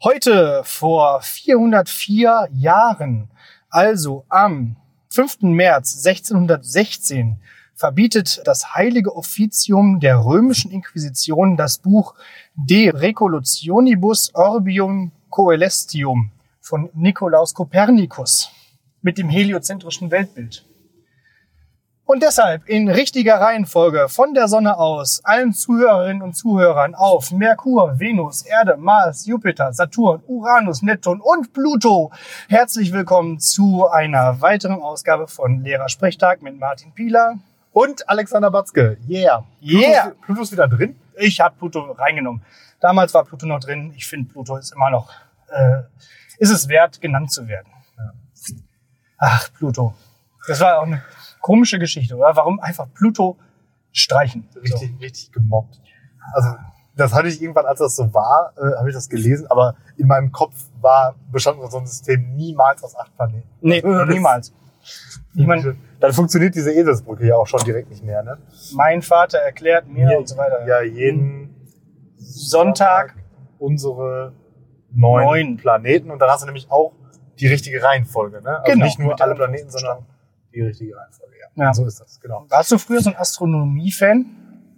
Heute vor 404 Jahren, also am 5. März 1616, verbietet das Heilige Offizium der römischen Inquisition das Buch De Recolutionibus Orbium Coelestium von Nikolaus Kopernikus mit dem heliozentrischen Weltbild. Und deshalb in richtiger Reihenfolge von der Sonne aus allen Zuhörerinnen und Zuhörern auf Merkur, Venus, Erde, Mars, Jupiter, Saturn, Uranus, Neptun und Pluto. Herzlich willkommen zu einer weiteren Ausgabe von Lehrersprechtag mit Martin Pieler und Alexander Batzke. Yeah. Yeah. Pluto, ist wieder drin? Ich habe Pluto reingenommen. Damals war Pluto noch drin. Ich finde, Pluto ist immer noch, äh, ist es wert, genannt zu werden. Ja. Ach, Pluto. Das war auch eine komische Geschichte, oder? Warum einfach Pluto streichen? Richtig, so. richtig gemobbt. Also das hatte ich irgendwann, als das so war, äh, habe ich das gelesen, aber in meinem Kopf war bestand so ein System niemals aus acht Planeten. Nee, niemals. Ich meine, dann funktioniert diese Eselsbrücke ja auch schon direkt nicht mehr, ne? Mein Vater erklärt mir ja, und so weiter. Ja, jeden Sonntag, Sonntag unsere neun, neun, Planeten und dann hast du nämlich auch die richtige Reihenfolge, ne? Also genau, nicht nur alle Planeten, sondern die richtige Reihenfolge, ja. ja. So ist das, genau. Warst du früher so ein Astronomie-Fan?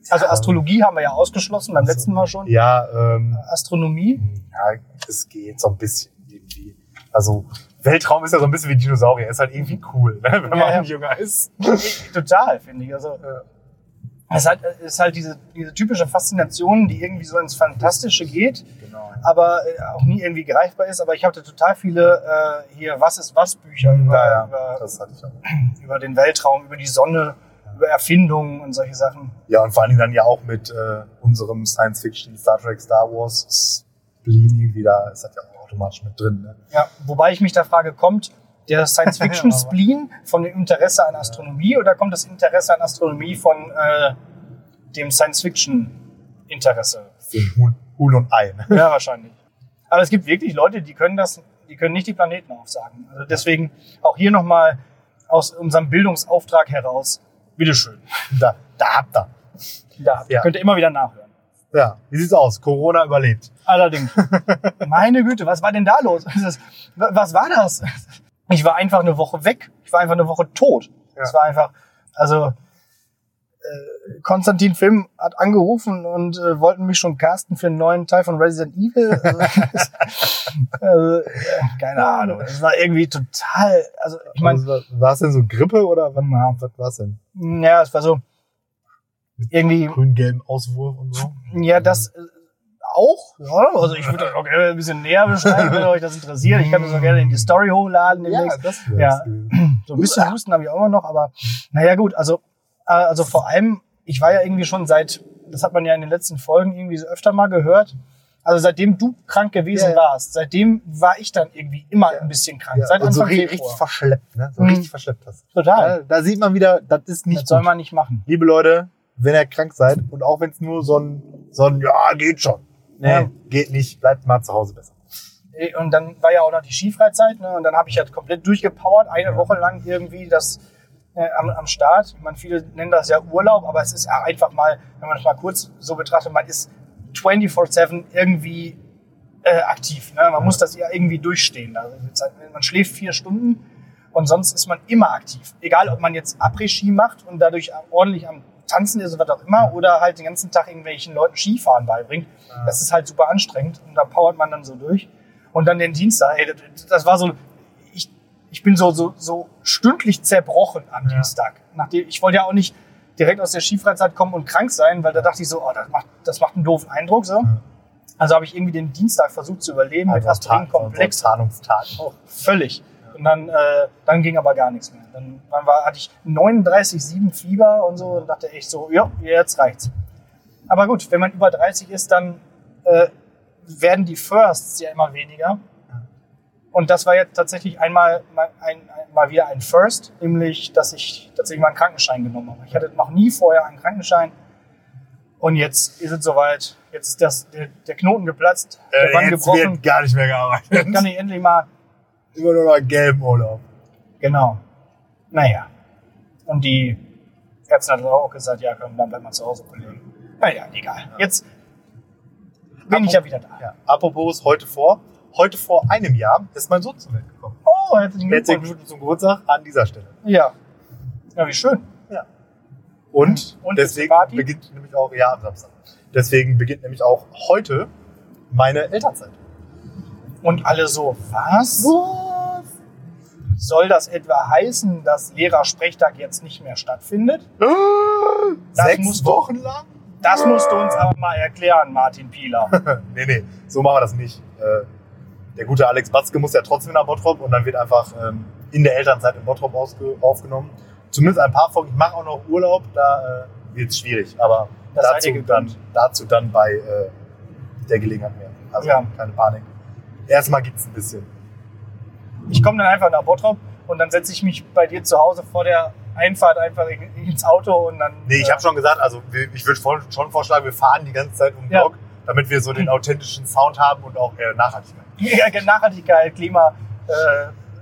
Also Astrologie haben wir ja ausgeschlossen beim letzten Mal schon. Ja, ähm, Astronomie? Ja, es geht so ein bisschen irgendwie. Also Weltraum ist ja so ein bisschen wie Dinosaurier, ist halt irgendwie cool, ne, wenn man ja, jünger ist. Total, finde ich. Also äh, es ist halt, es ist halt diese, diese typische Faszination, die irgendwie so ins Fantastische geht, genau, ja. aber äh, auch nie irgendwie greifbar ist. Aber ich hatte total viele äh, hier Was ist was Bücher über, ja, über, über, den Weltraum, über die Sonne, über Erfindungen und solche Sachen. Ja, und vor allen Dingen dann ja auch mit äh, unserem Science-Fiction, Star Trek, Star Wars Spleen irgendwie da, ist das ja auch automatisch mit drin. Ne? Ja, wobei ich mich da frage, kommt der Science-Fiction-Spleen von dem Interesse an Astronomie oder kommt das Interesse an Astronomie von äh, dem Science-Fiction-Interesse? Huhn, Huhn und Ei. Ne? Ja, wahrscheinlich. Aber es gibt wirklich Leute, die können das, die können nicht die Planeten aufsagen. Also deswegen auch hier nochmal aus unserem Bildungsauftrag heraus, bitteschön. Da, da habt ihr. Da ja. könnt ihr immer wieder nachhören. Ja, wie sieht's aus? Corona überlebt. Allerdings. Meine Güte, was war denn da los? Was war das? Ich war einfach eine Woche weg. Ich war einfach eine Woche tot. Es war einfach, also äh, Konstantin Film hat angerufen und äh, wollten mich schon casten für einen neuen Teil von Resident Evil. Also, äh, keine Ahnung. Es war irgendwie total, also ich meine. Also, war es denn so Grippe oder was, was war es denn? Ja, es war so irgendwie. Grün-gelben Auswurf und so. Ja, das auch. Ja, also ich würde auch gerne ein bisschen näher beschreiben, wenn euch das interessiert. Ich kann das auch gerne in die Story hochladen demnächst. Ja, das ja. So ein bisschen Husten habe ich auch immer noch, aber naja gut, also, äh, also vor allem, ich war ja irgendwie schon seit, das hat man ja in den letzten Folgen irgendwie so öfter mal gehört, also seitdem du krank gewesen ja, warst, seitdem war ich dann irgendwie immer ja. ein bisschen krank. Ja. Seit Anfang so Februar. richtig verschleppt, ne? So mhm. richtig verschleppt hast. Total. da sieht man wieder, das ist nicht Das gut. soll man nicht machen. Liebe Leute, wenn ihr krank seid und auch wenn es nur so ein, so ein, ja, geht schon. Nee, ja. geht nicht, bleibt mal zu Hause besser. Und dann war ja auch noch die Skifreizeit, ne? Und dann habe ich halt komplett durchgepowert, eine Woche lang irgendwie das äh, am, am Start. Meine, viele nennen das ja Urlaub, aber es ist ja einfach mal, wenn man das mal kurz so betrachtet, man ist 24-7 irgendwie äh, aktiv. Ne? Man ja. muss das ja irgendwie durchstehen. Also man schläft vier Stunden und sonst ist man immer aktiv. Egal, ob man jetzt Après-Ski macht und dadurch ordentlich am Tanzen ist oder was auch immer oder halt den ganzen Tag irgendwelchen Leuten Skifahren beibringt. Ja. Das ist halt super anstrengend und da powert man dann so durch. Und dann den Dienstag, ey, das war so, ich, ich bin so, so, so stündlich zerbrochen am ja. Dienstag. Nachdem, ich wollte ja auch nicht direkt aus der Skifreizeit kommen und krank sein, weil da dachte ich so, oh, das macht, das macht einen doofen Eindruck, so. Ja. Also habe ich irgendwie den Dienstag versucht zu überleben also mit Aspirin-Komplex. Tarnungstag. Oh, völlig. Und dann, äh, dann ging aber gar nichts mehr. Dann, dann war, hatte ich 39,7 Fieber und so und dachte echt so, ja, jetzt reicht's. Aber gut, wenn man über 30 ist, dann äh, werden die Firsts ja immer weniger. Und das war jetzt tatsächlich einmal mal, ein, mal wieder ein First, nämlich, dass ich tatsächlich mal einen Krankenschein genommen habe. Ich hatte noch nie vorher einen Krankenschein. Und jetzt ist es soweit. Jetzt ist das, der, der Knoten geplatzt, der äh, Band gebrochen. wird gar nicht mehr gearbeitet. Jetzt kann ich endlich mal Immer nur noch gelben Urlaub. Genau. Naja. Und die Ärzte hat auch gesagt, ja, komm, dann bleibt man zu Hause, Kollegen. Naja, egal. Jetzt bin ich ja wieder da. Ja, apropos heute vor. Heute vor einem Jahr ist mein Sohn zur Welt gekommen. Oh, herzlichen Herzlichen Glückwunsch. Glückwunsch zum Geburtstag an dieser Stelle. Ja. Ja, wie schön. Und, Und deswegen beginnt nämlich auch, ja, am Samstag. Deswegen beginnt nämlich auch heute meine Elternzeit. Und alle so, was? Soll das etwa heißen, dass Lehrersprechtag jetzt nicht mehr stattfindet? Das Sechs musst du- Wochen lang? Das musst du uns aber mal erklären, Martin Pieler. nee, nee, so machen wir das nicht. Äh, der gute Alex Batzke muss ja trotzdem nach Bottrop und dann wird einfach ähm, in der Elternzeit in Bottrop aufgenommen. Zumindest ein paar Folgen. Ich mache auch noch Urlaub, da äh, wird es schwierig. Aber Das dazu dann, dazu dann bei äh, der Gelegenheit mehr. Also Ja. keine Panik. Erstmal gibt's ein bisschen. Ich komme dann einfach nach Bottrop und dann setze ich mich bei dir zu Hause vor der Einfahrt einfach in- ins Auto und dann. Nee, ich äh, habe schon gesagt, also wir- ich würde schon vorschlagen, wir fahren die ganze Zeit um den Ja. Block, damit wir so den authentischen Sound haben und auch äh, Nachhaltigkeit. Ja, Nachhaltigkeit, Klima, äh,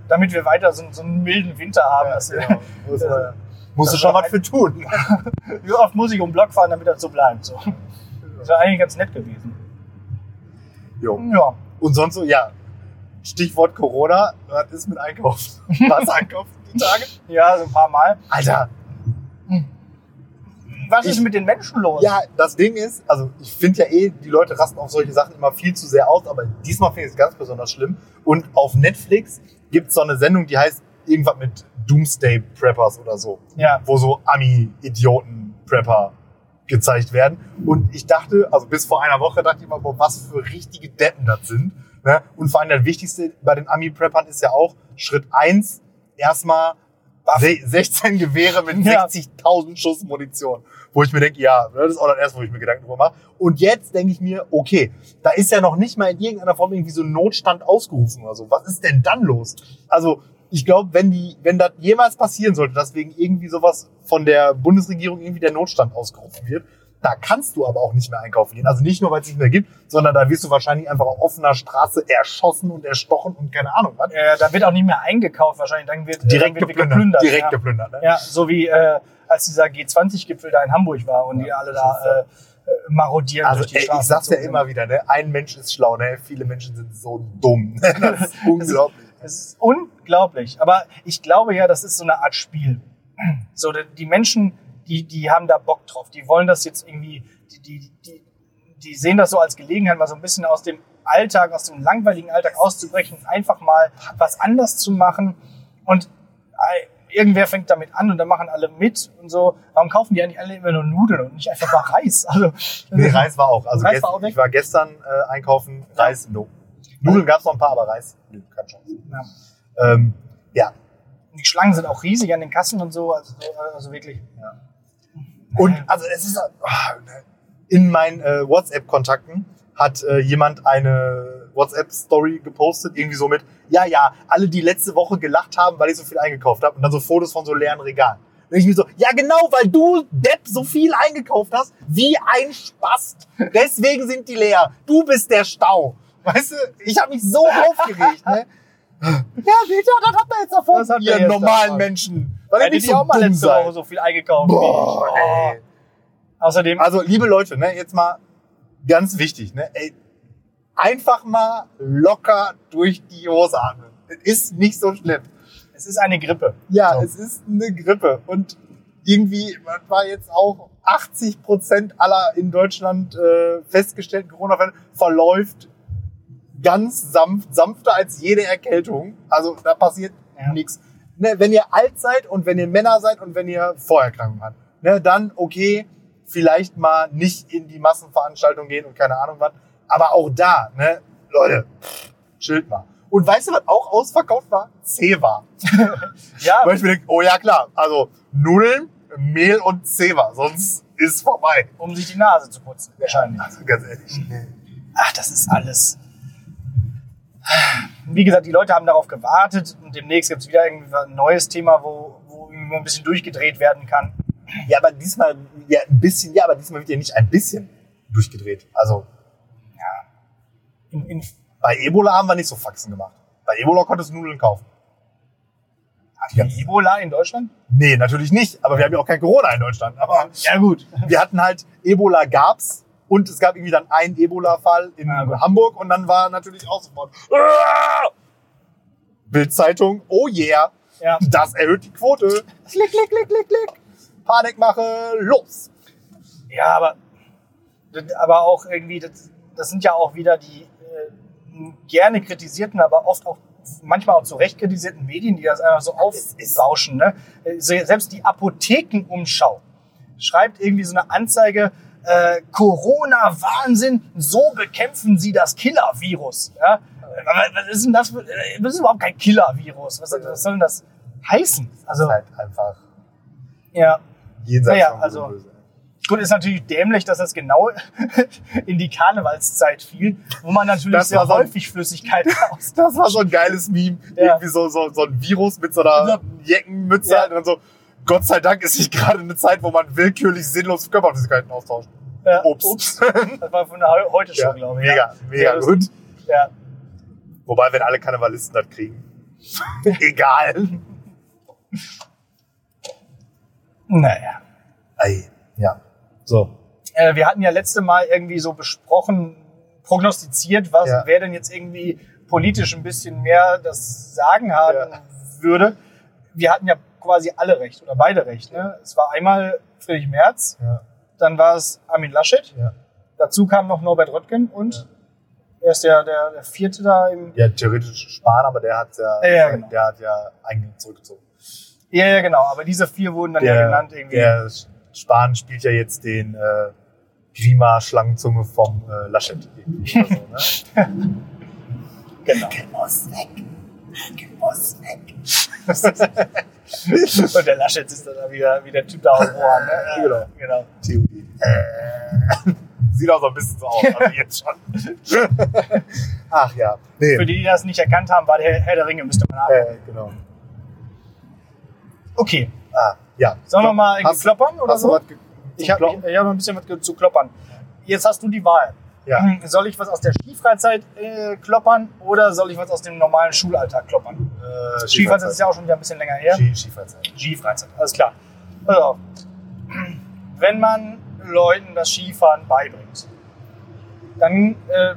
damit wir weiter so, so einen milden Winter haben. dass wir, genau. Muss, äh, musst du schon was für tun. Wie oft muss ich um den Block fahren, damit das so bleibt? So. Das wäre eigentlich ganz nett gewesen. Jo. Ja. Und sonst so, ja, Stichwort Corona, was ist mit Einkaufen? Was einkaufen die Tage? Ja, so ein paar Mal. Alter, Was Ich- ist mit den Menschen los? ja, das Ding ist, also ich finde ja eh, die Leute rasten auf solche Sachen immer viel zu sehr aus, aber diesmal finde ich es ganz besonders schlimm. Und auf Netflix gibt es so eine Sendung, die heißt irgendwas mit Doomsday Preppers oder so. Ja. wo so Ami-Idioten-Prepper gezeigt werden. Und ich dachte, also bis vor einer Woche dachte ich immer, boah, was für richtige Deppen das sind. Ne? Und vor allem das Wichtigste bei den Ami-Preppern ist ja auch Schritt eins erstmal se- 16 Gewehre mit Ja. 60.000 Schuss Munition. Wo ich mir denke, ja, das ist auch das erste, wo ich mir Gedanken drüber mache. Und jetzt denke ich mir, okay, da ist ja noch nicht mal in irgendeiner Form irgendwie so ein Notstand ausgerufen oder so. Was ist denn dann los? Also, ich glaube, wenn die, wenn das jemals passieren sollte, dass wegen irgendwie sowas von der Bundesregierung irgendwie der Notstand ausgerufen wird, da kannst du aber auch nicht mehr einkaufen gehen. Also nicht nur, weil es nicht mehr gibt, sondern da wirst du wahrscheinlich einfach auf offener Straße erschossen und erstochen und keine Ahnung was. Äh, da wird auch nicht mehr eingekauft wahrscheinlich. Dann wird, äh, Direkt dann wird geplündert. Direkt ja. geplündert. Ne? ja, so wie äh, als dieser G20-Gipfel da in Hamburg war und die alle da äh, äh, marodieren Also durch die ey, Straßen. ich sag's ja immer wieder, ne? Ein Mensch ist schlau, ne? Viele Menschen sind so dumm. Das ist unglaublich. Es ist unglaublich. Aber ich glaube ja, das ist so eine Art Spiel. So, die- Menschen, die, die haben da Bock drauf. Die wollen das jetzt irgendwie, die, die, die, die sehen das so als Gelegenheit, mal so ein bisschen aus dem Alltag, aus dem langweiligen Alltag auszubrechen, einfach mal was anders zu machen. Und irgendwer fängt damit an und dann machen alle mit und so. Warum kaufen die eigentlich alle immer nur Nudeln und nicht einfach mal Reis? Also, Nee, Reis war auch. Also Reis war auch ich war gestern äh, einkaufen, Reis, no. Nudeln gab's noch ein paar, aber Reis, nö, keine Chance. Ja. Ähm, ja. Die Schlangen sind auch riesig an den Kassen und so. Also, also wirklich. Und also es ist ah, in meinen äh, WhatsApp-Kontakten hat äh, jemand eine WhatsApp-Story gepostet, irgendwie so mit, ja, ja, alle, die letzte Woche gelacht haben, weil ich so viel eingekauft habe. Und dann so Fotos von so leeren Regalen. Und ich mir so, ja genau, weil du, Depp, so viel eingekauft hast, wie ein Spast. Deswegen sind die leer. Du bist der Stau. Weißt du, ich habe mich so aufgeregt, ne? Ja, Peter, das hat man jetzt davon. Das habt ihr jetzt normalen davon. Menschen. Weil Hätte ich so auch mal letzte Woche seid. so viel eingekauft. Boah, ey. Oh. Außerdem, Also, liebe Leute, ne, jetzt mal ganz wichtig, ne, ey, einfach mal locker durch die Hose atmen. Es ist nicht so schlimm. es ist eine Grippe. Ja, So. es ist eine Grippe und irgendwie was war jetzt auch 80 Prozent aller in Deutschland äh, festgestellten Corona-Fälle verläuft ganz sanft, sanfter als jede Erkältung. Also da passiert Ja. nichts. Ne, wenn ihr alt seid und wenn ihr Männer seid und wenn ihr Vorerkrankungen habt, ne, dann okay, vielleicht mal nicht in die Massenveranstaltung gehen und keine Ahnung was. Aber auch da, ne, Leute, pff, chillt mal. Und weißt du, was auch ausverkauft war? Zewa. Ja, Weil ich mir denke, oh ja klar, also Nudeln, Mehl und Zewa, sonst ist vorbei. um sich die Nase zu putzen. Wahrscheinlich. Also ganz ehrlich. Nee. Ach, das ist alles. Wie gesagt, die Leute haben darauf gewartet und demnächst gibt es wieder irgendwie ein neues Thema, wo, wo ein bisschen durchgedreht werden kann. Ja, aber diesmal, ja, ein bisschen, ja, aber diesmal wird ja nicht ein bisschen durchgedreht. Also In, in, bei Ebola haben wir nicht so Faxen gemacht. Bei Ebola konntest du Nudeln kaufen. hat die Ebola in Deutschland? Nee, natürlich nicht. Aber wir haben ja auch kein Corona in Deutschland. Aber Ja, gut. wir hatten halt, Ebola gab's, Und es gab irgendwie dann einen Ebola-Fall in Ah, gut. Hamburg und dann war natürlich auch sofort "Ah!" Bildzeitung, oh yeah, Ja. das erhöht die Quote. Klick, klick, klick, klick, klick. Panikmache, los. Ja, aber, aber auch irgendwie, das, das sind ja auch wieder die äh, gerne kritisierten, aber oft auch manchmal auch zu Recht kritisierten Medien, die das einfach so aufbauschen. Ne? Äh, se- Selbst die Apothekenumschau schreibt irgendwie so eine Anzeige, äh, Corona-Wahnsinn, so bekämpfen sie das Killer-Virus. Ja? Was ist denn das? für- äh, Das ist überhaupt kein Killer-Virus. Was, was soll denn das heißen? Das Also, ist halt einfach ja. jenseits Naja, also-. Gut, ist natürlich dämlich, dass das genau in die Karnevalszeit fiel, wo man natürlich Das sehr so ein- häufig Flüssigkeit aus. Das war so ein geiles Meme. Ja. Irgendwie so, so, so ein Virus mit so einer Jeckenmütze Ja. halt und dann so, Gott sei Dank ist nicht gerade eine Zeit, wo man willkürlich sinnlos Körperflüssigkeiten austauscht. Ja, Ups. ups. Das war von heute schon, Ja, glaube ich. mega, ja. mega Sehr gut. Ja. Wobei, wenn alle Karnevalisten das kriegen. Egal. Naja. Ei. Ja. So. Äh, wir hatten ja letzte Mal irgendwie so besprochen, prognostiziert, was, Ja. wer denn jetzt irgendwie politisch ein bisschen mehr das Sagen haben Ja. würde. Wir hatten ja quasi alle recht oder beide recht. Ne? Es war einmal Friedrich Merz, Ja. Dann war es Armin Laschet, Ja. dazu kam noch Norbert Röttgen und er ist der, der, der vierte da im. ja, theoretisch Spahn, aber der hat ja, Ja, ja, genau. der hat ja eigentlich zurückgezogen. Ja, ja, genau. Aber diese vier wurden dann ja Der, genannt irgendwie. der Spahn spielt ja jetzt den äh, Grima-Schlangenzunge vom äh, Laschet. irgendwie Oder so, ne? Genau. muss weg. muss weg. Und der Laschet ist dann da wieder wie der Typ da auf Ohren. Ne? Ja, Genau. genau. Theorie. Äh, sieht auch so ein bisschen so aus, also jetzt schon. Ach ja. Nee. Für die, die das nicht erkannt haben, war der Herr der Ringe, müsste man haben. Äh, genau. Okay. Ah, ja. Sollen wir mal Hast- kloppern oder so? Ich habe hab noch ein bisschen was zu kloppern. Jetzt hast du die Wahl. Ja. Hm, Soll ich was aus der Skifreizeit äh, kloppern oder soll ich was aus dem normalen Schulalltag kloppern? Äh, Skifreizeit ist ja auch schon wieder ein bisschen länger her. Ski, Skifreizeit. Skifreizeit, alles klar. Auf. Wenn man Leuten das Skifahren beibringt, dann äh,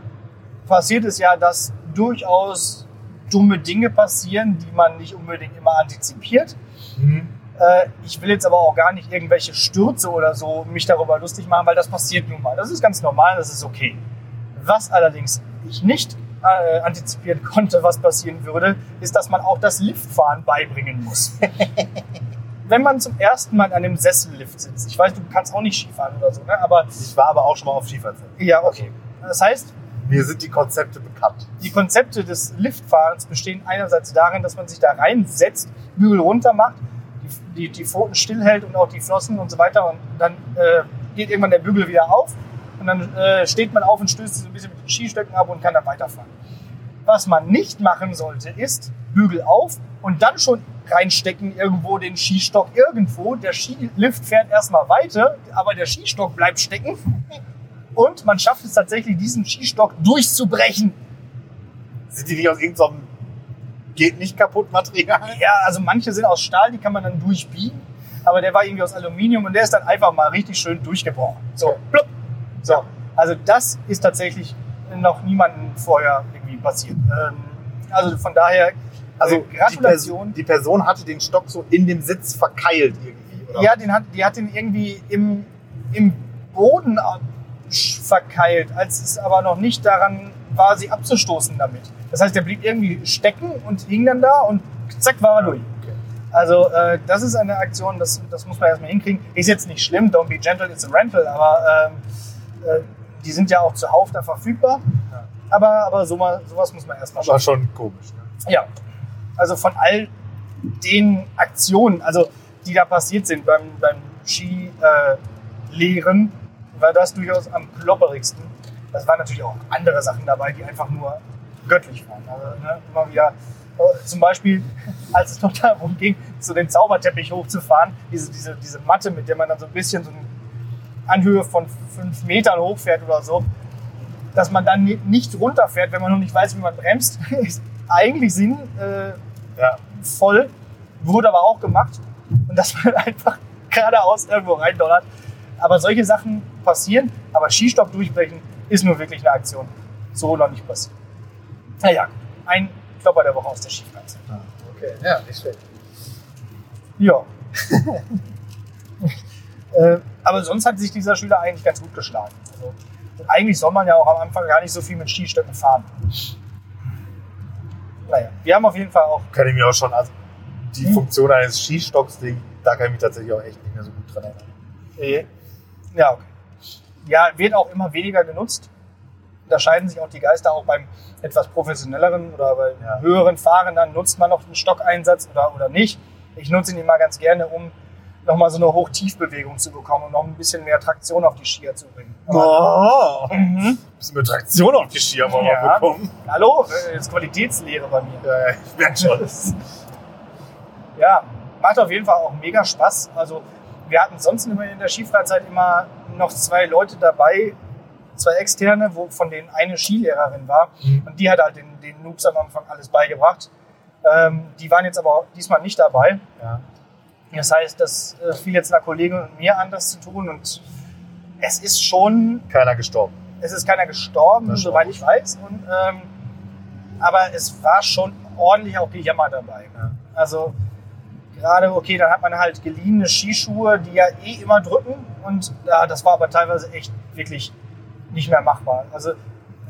passiert es ja, dass durchaus dumme Dinge passieren, die man nicht unbedingt immer antizipiert. Mhm. Äh, ich will jetzt aber auch gar nicht irgendwelche Stürze oder so mich darüber lustig machen, weil das passiert nun mal. Das ist ganz normal, das ist okay. Was allerdings ich nicht äh, antizipieren konnte, was passieren würde, ist, dass man auch das Liftfahren beibringen muss. Wenn man zum ersten Mal an einem Sessellift sitzt, ich weiß, du kannst auch nicht Skifahren oder so, ne? aber Ich war aber auch schon mal auf Skifreizeit. ja, okay. Das heißt, Mir sind die Konzepte bekannt. die Konzepte des Liftfahrens bestehen einerseits darin, dass man sich da reinsetzt, Bügel runter macht, die, die, Pfoten stillhält und auch die Flossen und so weiter. Und dann äh, geht irgendwann der Bügel wieder auf und dann äh, steht man auf und stößt sich so ein bisschen mit den Skistöcken ab und kann dann weiterfahren. Was man nicht machen sollte, ist Bügel auf und dann schon reinstecken irgendwo den Skistock irgendwo. Der Skilift fährt erstmal weiter, aber der Skistock bleibt stecken. Und man schafft es tatsächlich, diesen Skistock durchzubrechen. Sind die nicht aus irgendeinem geht nicht kaputt Material? Ja, also manche sind aus Stahl, die kann man dann durchbiegen. Aber der war irgendwie aus Aluminium und der ist dann einfach mal richtig schön durchgebrochen. So, plupp. So, also das ist tatsächlich noch niemandem vorher irgendwie passiert. Ähm, also von daher, Also äh, die, Gratulation. Person, die Person hatte den Stock so in dem Sitz verkeilt irgendwie. Oder? Ja, den hat, die hat den irgendwie im, im Boden ab- verkeilt, als es aber noch nicht daran war, sie abzustoßen damit. Das heißt, der blieb irgendwie stecken und hing dann da und zack war er durch. Okay. Also äh, das ist eine Aktion, das, das muss man erstmal hinkriegen. Ist jetzt nicht schlimm, don't be gentle, it's a rental, aber ähm, äh, die sind ja auch zuhauf da verfügbar. Ja. Aber, aber so mal, sowas muss man erstmal Das war schon komisch. Ne? ja, also von all den Aktionen, also die da passiert sind beim, beim Skilehren, war das durchaus am klopperigsten. Es waren natürlich auch andere Sachen dabei, die einfach nur göttlich waren. Also, ne, immer wieder, äh, zum Beispiel, als es noch darum ging, so den Zauberteppich hochzufahren, diese, diese, diese Matte, mit der man dann so ein bisschen so eine Anhöhe von fünf Metern hochfährt oder so, dass man dann ni- nicht runterfährt, wenn man noch nicht weiß, wie man bremst, ist eigentlich sinnvoll, äh, Ja. voll, wurde aber auch gemacht. Und dass man einfach geradeaus irgendwo reindonnert. Aber solche Sachen passieren, aber Skistock durchbrechen ist nur wirklich eine Aktion. So noch nicht passiert. Naja, ein Klopper der Woche aus der Skifreizeit. Okay, ja, nicht schlecht. Ja. äh, aber sonst hat sich dieser Schüler eigentlich ganz gut geschlagen. Also, eigentlich soll man ja auch am Anfang gar nicht so viel mit Skistöcken fahren. Naja, wir haben auf jeden Fall auch. Kann ich mir auch schon, also die Hm. Funktion eines Skistocks, da kann ich mich tatsächlich auch echt nicht mehr so gut dran erinnern. Äh, ja, okay. Ja, wird auch immer weniger genutzt. Da scheiden sich auch die Geister auch beim etwas professionelleren oder bei Ja. höheren Fahrern. Dann nutzt man noch einen Stockeinsatz oder, oder nicht. Ich nutze ihn immer ganz gerne, um nochmal so eine Hoch-Tief-Bewegung zu bekommen und noch ein bisschen mehr Traktion auf die Skier zu bringen. Oh, Mhm. bisschen mit Traktion auf die Skier wollen wir Ja. bekommen. Hallo, äh, das ist Qualitätslehre bei mir. Ja, ja, ich merke schon. Ja, macht auf jeden Fall auch mega Spaß. Also wir hatten sonst immer in der Skifreizeit immer noch zwei Leute dabei, zwei externe, wo, von denen eine Skilehrerin war. Mhm. Und die hat halt den, den Noobs am Anfang alles beigebracht. Ähm, die waren jetzt aber diesmal nicht dabei. Ja. Das heißt, das äh, fiel jetzt einer Kollegin und mir an, das zu tun. Und es ist schon Keiner gestorben. es ist keiner gestorben, ist soweit ich weiß. Und, ähm, aber es war schon ordentlich auch Gejammer dabei. Ne? Also gerade, okay, dann hat man halt geliehene Skischuhe, die ja eh immer drücken. Und ja, das war aber teilweise echt wirklich nicht mehr machbar. Also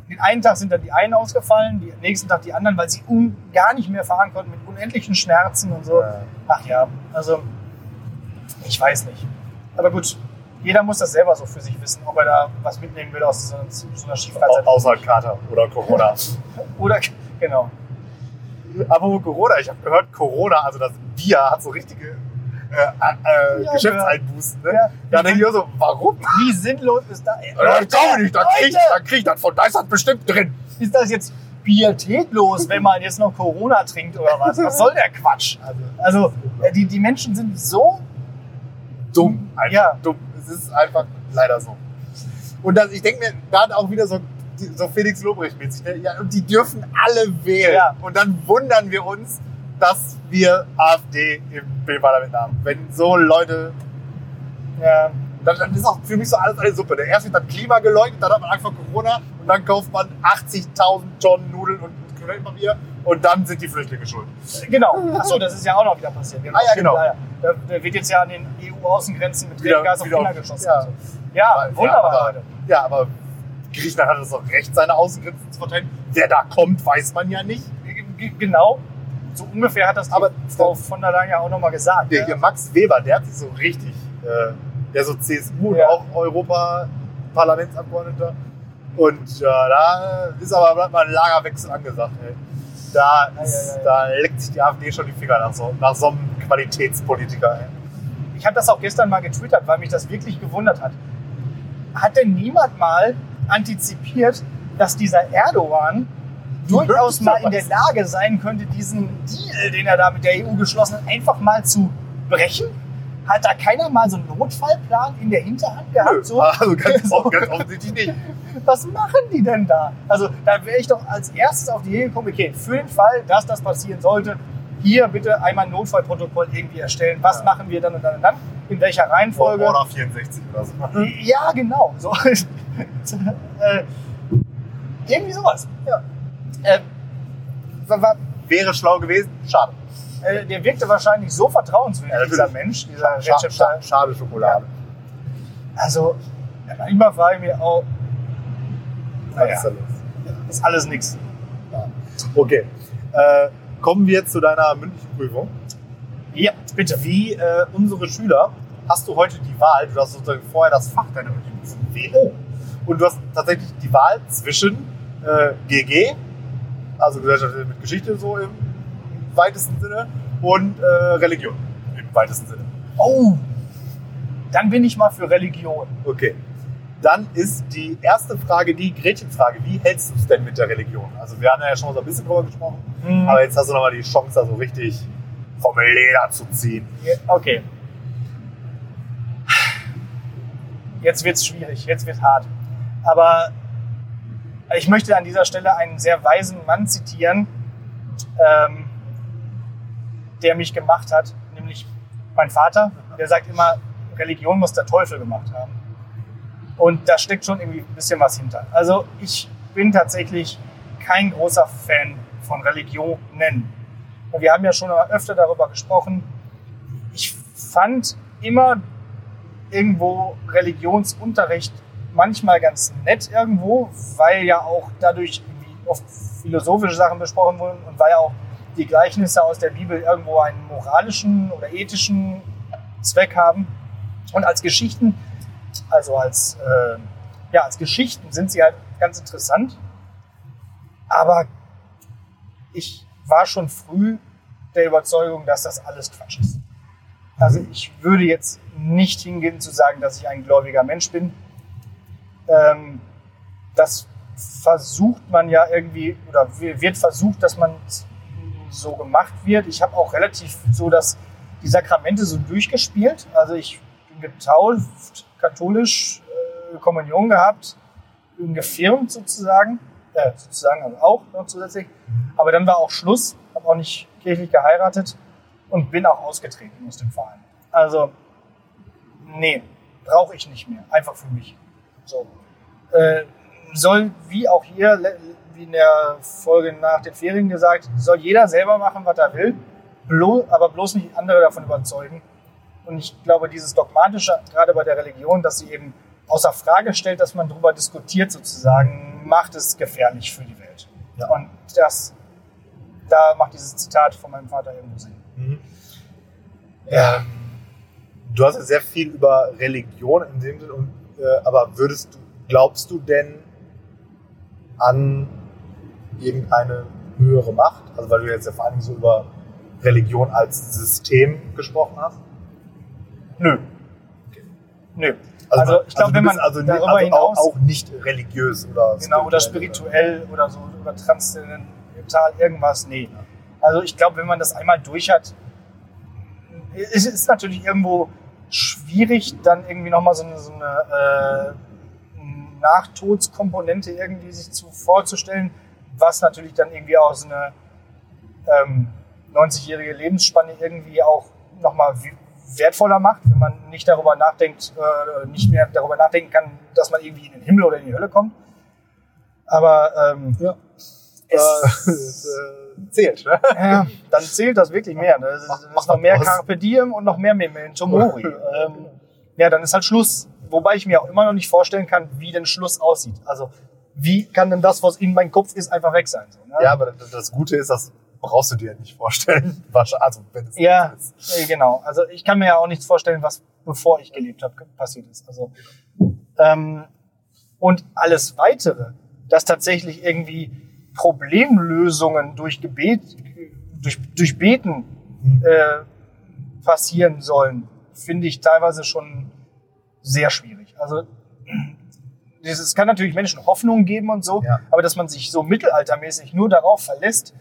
den einen Tag sind dann die einen ausgefallen, den nächsten Tag die anderen, weil sie un gar nicht mehr fahren konnten mit unendlichen Schmerzen und so. Ja. Ach ja, also ich weiß nicht. Aber gut, jeder muss das selber so für sich wissen, ob er da was mitnehmen will aus so, so einer Skifreizeit. Au- Außer Kater oder Corona. Oder, genau. Aber Corona, ich habe gehört, Corona, also das Bier hat so richtige äh, äh, Ja, Geschäftseinbußen. Ne? Ja. Da denke ich mir so, warum? Wie sinnlos ist das? Ja, ich glaube nicht, da krieg, ich- krieg ich das von Geistert bestimmt drin. ist das jetzt pietätlos, wenn man jetzt noch Corona trinkt oder was? Was soll der Quatsch? Also, äh, die, die Menschen sind so. Dumm, einfach Ja. dumm. Es ist einfach leider so. Und das, ich denke mir, da hat auch wieder so, so Felix Lobrecht-mäßig, ne? ja, und die dürfen alle wählen. Ja. Und dann wundern wir uns, dass wir AfD im Parlament haben. Wenn so Leute Ja, Dann, dann ist auch für mich so alles eine Suppe. Der erste wird dann Klima geleugnet, dann hat man einfach Corona und dann kauft man 80.000 Tonnen Nudeln und Toilettenpapier und dann sind die Flüchtlinge schuld. genau. Achso, das ist ja auch noch wieder passiert. Ah, ja, genau. Da, da, wird jetzt ja an den EU-Außengrenzen mit Tränengas auf wieder Kinder geschossen. ja. so. Ja, wunderbar, ja, aber, Leute. Ja, aber Griechenland hat es doch recht, seine Außengrenzen zu verteilen. Wer da kommt, weiß man ja nicht. Genau. So ungefähr hat das die Aber- Frau von der Leyen ja auch nochmal gesagt. Der ne? hier Max Weber, der hat sich so richtig, äh, der so CSU Ja. und auch Europaparlamentsabgeordneter. Und ja, da ist aber mal ein Lagerwechsel angesagt. Ey. Da, ist, ja, ja. da leckt sich die AfD schon die Finger nach so, nach so einem Qualitätspolitiker. Ey. Ich habe das auch gestern mal getwittert, weil mich das wirklich gewundert hat. Hat denn niemand mal antizipiert, dass dieser Erdogan durchaus mal in der Lage sein könnte, diesen Deal, den er da mit der EU geschlossen hat, einfach mal zu brechen? Hat da keiner mal so einen Notfallplan in der Hinterhand gehabt? So, Also ganz, So. ganz offensichtlich nicht. was machen die denn da? Also da wäre ich doch als erstes auf die Idee gekommen, okay, für den Fall, dass das passieren sollte, hier bitte einmal ein Notfallprotokoll irgendwie erstellen. Was Ja. machen wir dann und dann und dann? In welcher Reihenfolge? Order 64 oder so. Ja, genau. So, äh, irgendwie sowas. Ja. Äh, Wäre schlau gewesen, schade. äh, der wirkte wahrscheinlich so vertrauenswürdig, Ja, dieser. Mensch, dieser Scha Recep scha schade Schokolade. Also, ja, manchmal frage ich mich auch, Was naja, ist da los? ist alles nix. Okay. Äh, kommen wir zu deiner mündlichen Prüfung. Ja, bitte. Wie äh, unsere Schüler hast du heute die Wahl, du hast sozusagen vorher das Fach deiner mündlichen Prüfung wählen. Oh, Und du hast tatsächlich die Wahl zwischen äh, GG, also Gesellschaft mit Geschichte so im weitesten Sinne, und äh, Religion im weitesten Sinne. oh. Dann bin ich mal für Religion. Okay. Dann ist die erste Frage die Gretchenfrage. Wie hältst du es denn mit der Religion? Also wir haben ja schon so ein bisschen drüber gesprochen, Mhm. aber jetzt hast du nochmal die Chance, da so richtig vom Leder zu ziehen. Okay. Jetzt wird's schwierig, jetzt wird hart. Aber ich möchte an dieser Stelle einen sehr weisen Mann zitieren, ähm, der mich gemacht hat, nämlich mein Vater. Der sagt immer, Religion muss der Teufel gemacht haben. Und da steckt schon irgendwie ein bisschen was hinter. Also ich bin tatsächlich kein großer Fan von Religionen. Und wir haben ja schon öfter darüber gesprochen. Ich fand immer irgendwo Religionsunterricht manchmal ganz nett irgendwo, weil ja auch dadurch oft philosophische Sachen besprochen wurden und weil ja auch die Gleichnisse aus der Bibel irgendwo einen moralischen oder ethischen Zweck haben. Und als Geschichten, also als, äh, ja, als Geschichten sind sie halt ganz interessant. Aber ich war schon früh der Überzeugung, dass das alles Quatsch ist. Also ich würde jetzt nicht hingehen zu sagen, dass ich ein gläubiger Mensch bin. Ähm, das versucht man ja irgendwie, oder wird versucht, dass man so gemacht wird. Ich habe auch relativ so dass die Sakramente so durchgespielt. Also ich bin getauft, katholisch, äh, Kommunion gehabt, gefirmt sozusagen, äh, sozusagen also auch noch zusätzlich. Aber dann war auch Schluss, habe auch nicht kirchlich geheiratet und bin auch ausgetreten aus dem Verein. Also, nee, brauche ich nicht mehr. Einfach für mich. So. Äh, soll, wie auch hier, wie in der Folge nach den Ferien gesagt, soll jeder selber machen, was er will, blo aber bloß nicht andere davon überzeugen. Und ich glaube, dieses Dogmatische, gerade bei der Religion, dass sie eben außer Frage stellt, dass man darüber diskutiert sozusagen, macht es gefährlich für die Welt. Ja. Und das, da macht dieses Zitat von meinem Vater irgendwo Sinn. Mhm. Ja. Ähm, du hast ja sehr viel über Religion in dem Sinne, äh, aber würdest du, glaubst du denn an irgendeine höhere Macht? Also weil du jetzt ja vor allem so über Religion als System gesprochen hast? Nö. Okay. Nö. Also, also ich glaube, also wenn man also, darüber also hinaus auch, auch, nicht religiös oder genau oder spirituell oder, oder so oder transzendental irgendwas, nee. Also ich glaube, wenn man das einmal durch hat, ist es natürlich irgendwo schwierig, dann irgendwie nochmal so eine, so eine äh, Nachtodskomponente irgendwie sich zu, vorzustellen, was natürlich dann irgendwie auch so eine ähm, 90-jährige Lebensspanne irgendwie auch nochmal wertvoller macht, wenn man nicht darüber nachdenkt, äh, nicht mehr darüber nachdenken kann, dass man irgendwie in den Himmel oder in die Hölle kommt. Aber ähm, ja. es äh, zählt. Ne? Ja, dann zählt das wirklich mehr. Ne? Das, ist, das ist noch mehr. Carpe Diem und noch mehr Memento Mori. ähm, ja, dann ist halt Schluss. Wobei ich mir auch immer noch nicht vorstellen kann, wie denn Schluss aussieht. Also wie kann denn das, was in meinem Kopf ist, einfach weg sein? So, ne? Ja, aber das Gute ist, dass brauchst du dir nicht vorstellen. Also, wenn es ja, ist. genau. Also ich kann mir ja auch nichts vorstellen, was bevor ich gelebt habe passiert ist. Also ähm, und alles weitere, dass tatsächlich irgendwie Problemlösungen durch Gebet, durch, durch Beten hm. äh, passieren sollen, finde ich teilweise schon sehr schwierig. Also es kann natürlich Menschen Hoffnung geben und so, ja. aber dass man sich so mittelaltermäßig nur darauf verlässt,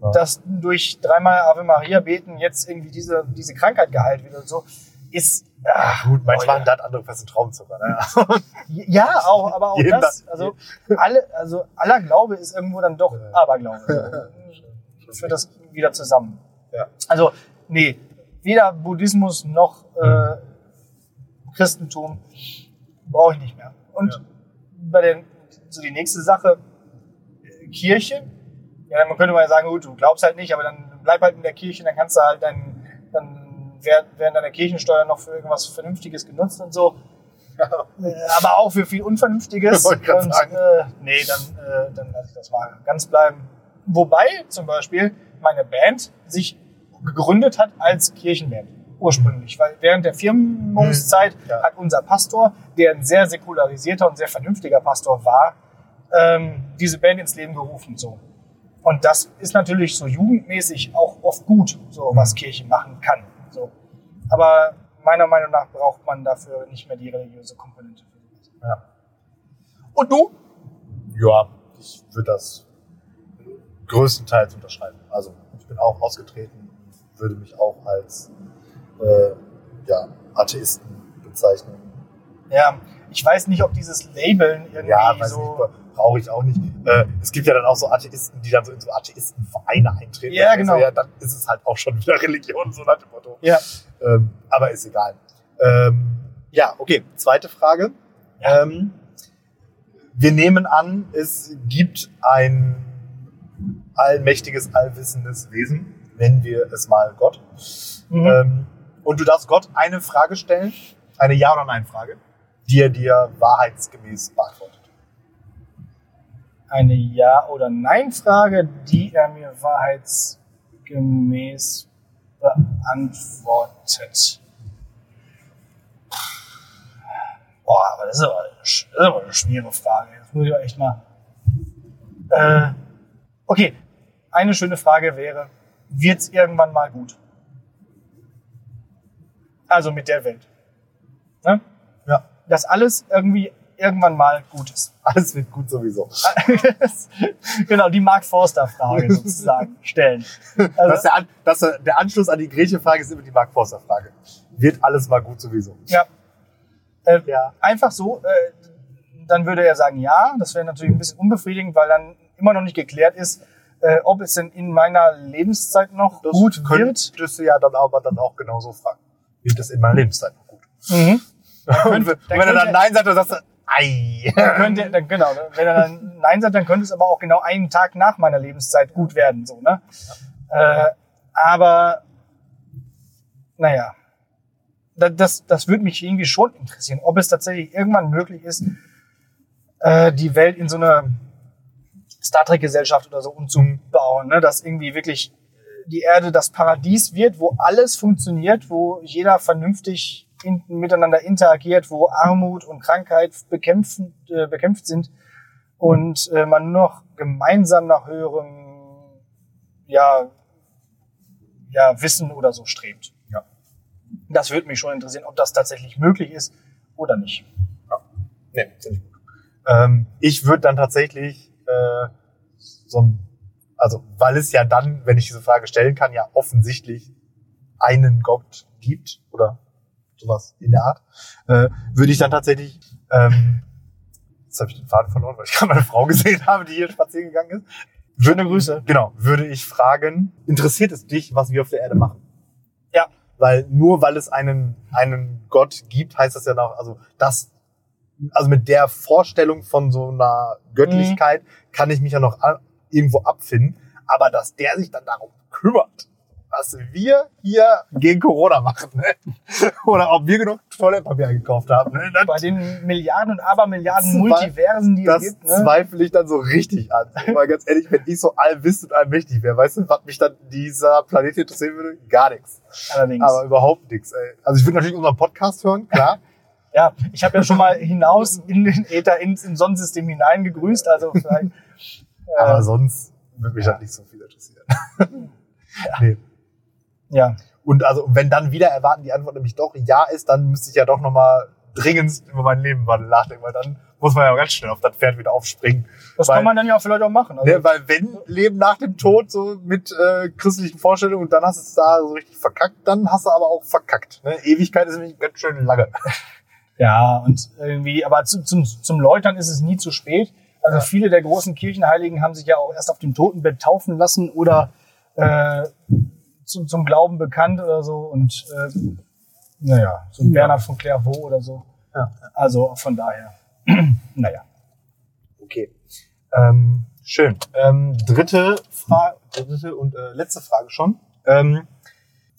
ja. dass durch dreimal Ave Maria beten jetzt irgendwie diese, diese Krankheit geheilt wird und so, ist. Ach, gut, manchmal oh, ja. das andere fest Traumzucker. Ne? ja, auch, aber auch Jeden das. Also, alle, also aller Glaube ist irgendwo dann doch Aberglaube. Führt das wieder zusammen. Ja. Also, nee, weder Buddhismus noch äh, Christentum brauche ich nicht mehr. Und ja. bei den, so die nächste Sache, Kirche, ja, man könnte mal sagen, gut, du glaubst halt nicht, aber dann bleib halt in der Kirche, dann kannst du halt dein, dann werden deine Kirchensteuer noch für irgendwas Vernünftiges genutzt und so. Ja. Äh, aber auch für viel Unvernünftiges. und. Äh, nee, dann, äh, dann lasse ich das mal ganz bleiben. Wobei zum Beispiel meine Band sich gegründet hat als Kirchenband ursprünglich, weil während der Firmungszeit mhm. ja. hat unser Pastor, der ein sehr säkularisierter und sehr vernünftiger Pastor war, ähm, diese Band ins Leben gerufen. So. Und das ist natürlich so jugendmäßig auch oft gut, so was mhm. Kirche machen kann. So. Aber meiner Meinung nach braucht man dafür nicht mehr die religiöse Komponente. Ja. Und du? Ja, ich würde das größtenteils unterschreiben. Also ich bin auch ausgetreten, würde mich auch als äh, ja, Atheisten bezeichnen. Ja, ich weiß nicht, ob dieses Labeln irgendwie ja, so... Nicht, brauche ich auch nicht. Äh, es gibt ja dann auch so Atheisten, die dann so in so Atheistenvereine eintreten. Ja, genau. ja, dann ist es halt auch schon wieder Religion, so nach dem Motto. Ja. Ähm, aber ist egal. Ähm, ja, okay. Zweite Frage. Ähm, wir nehmen an, es gibt ein allmächtiges, allwissendes Wesen, nennen wir es mal Gott. Mhm. Ähm, und du darfst Gott eine Frage stellen, eine Ja- oder Nein-Frage, die er dir wahrheitsgemäß beantwortet. Eine Ja- oder Nein-Frage, die er mir wahrheitsgemäß beantwortet. Boah, aber das ist aber, das ist aber eine schwere Frage. Jetzt muss ich echt mal. Äh, okay, eine schöne Frage wäre: Wird's irgendwann mal gut? Also mit der Welt. Ne? Ja, Dass alles irgendwie irgendwann mal gut ist. alles wird gut sowieso. genau, die Mark Forster-Frage sozusagen stellen. Das Also, ist der, das ist der Anschluss an die Grieche-Frage ist immer die Mark Forster-Frage. Wird alles mal gut sowieso? ja. Äh, Ja. Einfach so, äh, dann würde er sagen, ja. Das wäre natürlich ein bisschen unbefriedigend, weil dann immer noch nicht geklärt ist, äh, ob es denn in meiner Lebenszeit noch Das gut wird. könntest du ja dann aber dann auch genauso fragen. Wird es in meiner Lebenszeit gut? Mhm. Und wenn dann er dann Nein sagt, dann sagst du, ei. Dann könnte, dann, genau, wenn er dann Nein sagt, dann könnte es aber auch genau einen Tag nach meiner Lebenszeit gut werden. So, ne? Äh, aber naja, das, das, das würde mich irgendwie schon interessieren, ob es tatsächlich irgendwann möglich ist, äh, die Welt in so eine Star Trek-Gesellschaft oder so umzubauen, ne? dass irgendwie wirklich die Erde das Paradies wird, wo alles funktioniert, wo jeder vernünftig in, miteinander interagiert, wo Armut und Krankheit bekämpfen, äh, bekämpft sind und äh, man nur noch gemeinsam nach höherem ja, ja, Wissen oder so strebt. Ja. Das würde mich schon interessieren, ob das tatsächlich möglich ist oder nicht. Nee, finde ich gut. Ähm, ich würde dann tatsächlich äh, so ein, also weil es ja dann, wenn ich diese Frage stellen kann, ja offensichtlich einen Gott gibt oder sowas in der Art, äh, würde ich dann tatsächlich, ähm, jetzt habe ich den Faden verloren, weil ich gerade meine Frau gesehen habe, die hier spazieren gegangen ist. Schöne Grüße. Genau, würde ich fragen, interessiert es dich, was wir auf der Erde machen? Ja. Weil nur weil es einen, einen Gott gibt, heißt das ja noch, also das, also mit der Vorstellung von so einer Göttlichkeit kann ich mich ja noch irgendwo abfinden, aber dass der sich dann darum kümmert, was wir hier gegen Corona machen, ne? oder ob wir genug Toilettenpapier eingekauft haben, ne? Bei den Milliarden und Abermilliarden Multiversen, die das es gibt. Ne? zweifle ich dann so richtig an. Weil ganz ehrlich, wenn ich so allwissend und allmächtig wäre, weißt du, was mich dann dieser Planet interessieren würde? Gar nichts. Allerdings. Aber überhaupt nichts. Ey. Also ich würde natürlich unseren Podcast hören, klar. Ja, ich habe ja schon mal hinaus in den Äther ins, Sonnensystem hinein gegrüßt, also vielleicht. Aber Äh, sonst würde mich halt nicht so viel interessieren. nee. ja, Und also wenn dann wieder erwarten die Antwort nämlich doch ja ist, dann müsste ich ja doch nochmal dringendst über mein Leben nachdenken, weil dann muss man ja ganz schnell auf das Pferd wieder aufspringen. das Weil- kann man dann ja vielleicht auch machen. Also, Ne, weil wenn Leben nach dem Tod so mit äh, christlichen Vorstellungen und dann hast du es da so richtig verkackt, dann hast du aber auch verkackt. Ne? Ewigkeit ist nämlich ganz schön lange. Ja, und irgendwie, aber zu, zum, zum Läutern ist es nie zu spät. Also viele der großen Kirchenheiligen haben sich ja auch erst auf dem Totenbett taufen lassen oder äh, zum, zum Glauben bekannt oder so. Und äh, naja, so ein Ja. Bernhard von Clairvaux oder so. Ja. Also von daher, naja. Okay. Ähm, schön. Ähm, dritte Frage, dritte und äh, letzte Frage schon. Ähm,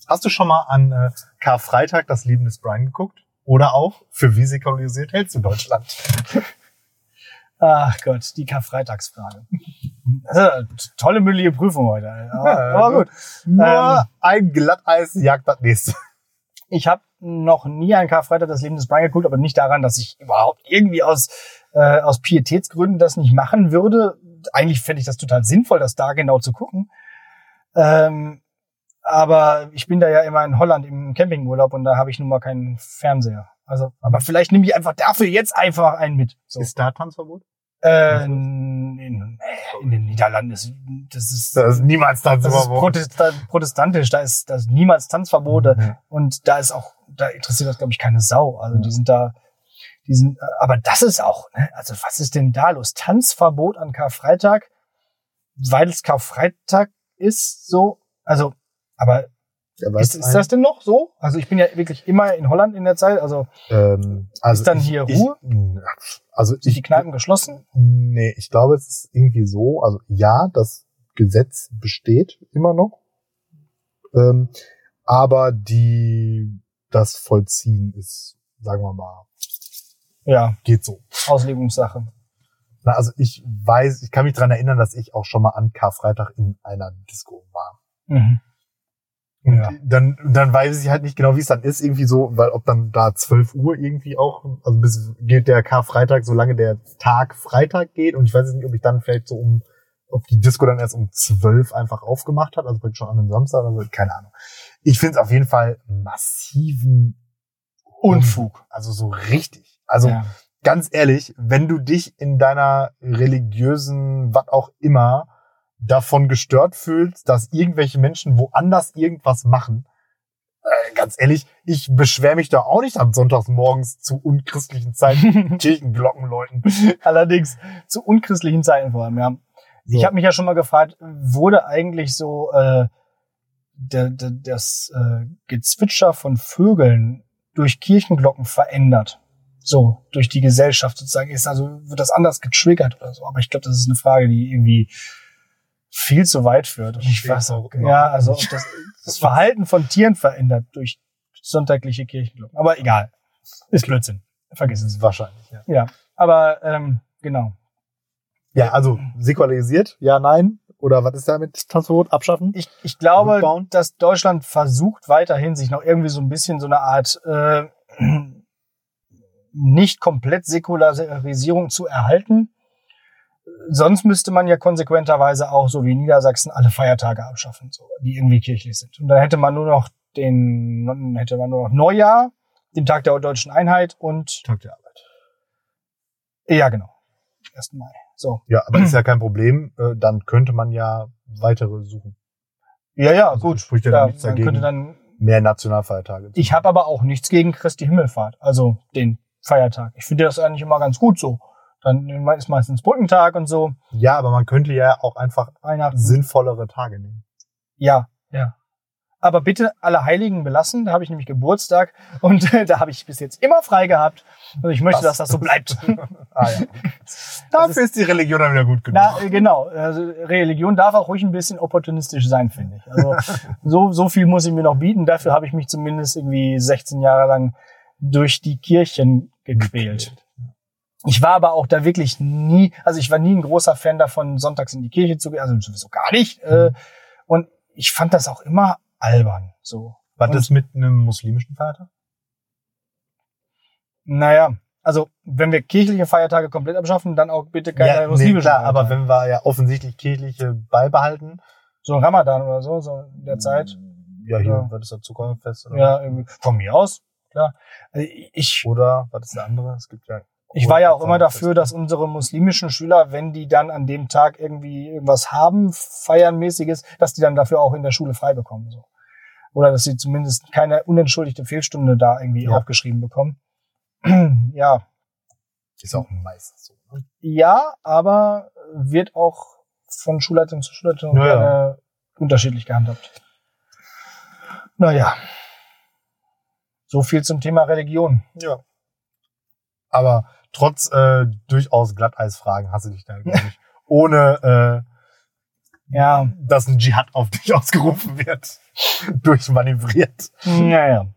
hast du schon mal an äh, Karfreitag das Leben des Brian geguckt? Oder auch, für wie säkularisiert hältst du Deutschland? Ach Gott, die Karfreitagsfrage. Eine tolle mündliche Prüfung heute. Aber, aber gut. Nur Ähm, ein Glatteis jagt das nächste. Ich habe noch nie ein Karfreitag das Leben des Brian geguckt, aber nicht daran, dass ich überhaupt irgendwie aus, äh, aus Pietätsgründen das nicht machen würde. Eigentlich fände ich das total sinnvoll, das da genau zu gucken. Ähm, aber ich bin da ja immer in Holland im Campingurlaub und da habe ich nun mal keinen Fernseher. Also, aber vielleicht nehme ich einfach dafür jetzt einfach einen mit. So. Ist da Tanzverbot? Äh, in, in, den Niederlanden ist das ist Das ist niemals Tanzverbot. protestant, protestantisch, da ist, da ist niemals Tanzverbote Mhm. und da ist auch, da interessiert das, glaube ich, keine Sau. Also die sind da, die sind, aber das ist auch, ne? also was ist denn da los? Tanzverbot an Karfreitag, weil es Karfreitag ist, so, also, aber Ist, ist das denn noch so? Also ich bin ja wirklich immer in Holland in der Zeit. Also ähm, also Ist dann ich, hier ich, Ruhe? Also sind die ich, Kneipen geschlossen? Nee, ich glaube, es ist irgendwie so, also ja, das Gesetz besteht immer noch, ähm, aber die, das Vollziehen ist, sagen wir mal, Ja, geht so. Auslegungssache. Na, also ich weiß, ich kann mich dran erinnern, dass ich auch schon mal an Karfreitag in einer Disco war. Mhm. Ja. dann, dann weiß ich halt nicht genau, wie es dann ist, irgendwie so, weil ob dann da 12 Uhr irgendwie auch, also bis geht der Karfreitag, solange der Tag Freitag geht und ich weiß jetzt nicht, ob ich dann vielleicht so um, ob die Disco dann erst um 12 einfach aufgemacht hat, also schon an einem Samstag oder so, keine Ahnung. Ich finde es auf jeden Fall massiven Unfug. Also so richtig. Also ja. ganz ehrlich, wenn du dich in deiner religiösen, was auch immer, davon gestört fühlst, dass irgendwelche Menschen woanders irgendwas machen, äh, ganz ehrlich, ich beschwere mich da auch nicht am Sonntags morgens zu unchristlichen Zeiten Kirchenglocken läuten. Allerdings zu unchristlichen Zeiten vor allem, ja. So. Ich habe mich ja schon mal gefragt, wurde eigentlich so äh, der, der, das äh, Gezwitscher von Vögeln durch Kirchenglocken verändert? So, durch die Gesellschaft sozusagen ist, also wird das anders getriggert oder so. Aber ich glaube, das ist eine Frage, die irgendwie viel zu weit führt. Und ich weiß auch, auch immer ja, also das, das Verhalten von Tieren verändert durch sonntagliche Kirchenglocken. Aber egal. Ist Blödsinn. Vergiss es. Wahrscheinlich, ja. Ja. Aber ähm, genau. Ja, also säkularisiert, ja, nein. Oder was ist da mit Tanzverbot? Abschaffen? Ich, ich glaube, Rückbauen? dass Deutschland versucht weiterhin, sich noch irgendwie so ein bisschen so eine Art äh, nicht komplett Säkularisierung zu erhalten. Sonst müsste man ja konsequenterweise auch, so wie in Niedersachsen, alle Feiertage abschaffen, so, die irgendwie kirchlich sind. Und dann hätte man nur noch den, dann hätte man nur noch Neujahr, den Tag der deutschen Einheit und Tag der Arbeit. ja genau, 1. Mai. So. Ja, aber ist ja kein Problem. Äh, Dann könnte man ja weitere suchen. Ja, ja, Also gut. spricht ja Ja, nichts man dagegen. könnte dann Mehr Nationalfeiertage. Ich habe aber auch nichts gegen Christi Himmelfahrt, also den Feiertag. Ich finde das eigentlich immer ganz gut so. Dann ist meistens Brückentag und so, Ja, aber man könnte ja auch einfach sinnvollere Tage nehmen. Ja, ja. Aber bitte alle Heiligen belassen, da habe ich nämlich Geburtstag und da habe ich bis jetzt immer frei gehabt. Und ich möchte, dass das so bleibt. ah ja. Dafür ist die Religion dann wieder gut genug. Na, äh, genau. Also Religion darf auch ruhig ein bisschen opportunistisch sein, finde ich. Also so, so viel muss ich mir noch bieten. Dafür habe ich mich zumindest irgendwie 16 Jahre lang durch die Kirchen gequält. Ich war aber auch da wirklich nie, also ich war nie ein großer Fan davon, sonntags in die Kirche zu gehen, also sowieso gar nicht. Äh, und ich fand das auch immer albern. So. Und- ist mit einem muslimischen Feiertag? Naja, also wenn wir kirchliche Feiertage komplett abschaffen, dann auch bitte keine nee, muslimischen klar, aber wenn wir ja offensichtlich kirchliche beibehalten. So ein Ramadan oder so, so in der Zeit. Ja, hier, Ja. was ist das Zuckerfest? Oder, Ja, irgendwie. Von mir aus, klar. Also ich, oder was ist der andere? Es gibt ja. Ich war ja auch immer dafür, dass unsere muslimischen Schüler, wenn die dann an dem Tag irgendwie irgendwas haben, feiernmäßiges, dass die dann dafür auch in der Schule frei bekommen. So. Oder dass sie zumindest keine unentschuldigte Fehlstunde da irgendwie Ja. aufgeschrieben bekommen. ja. Ist auch meistens so. Ne? Ja, aber wird auch von Schulleitung zu Schulleitung Ja, ja. unterschiedlich gehandhabt. Naja. So viel zum Thema Religion. Ja. Aber trotz äh, durchaus Glatteisfragen hast du dich da, glaube ich, ohne Ja, äh, dass ein Dschihad auf dich ausgerufen wird, durchmanövriert. naja.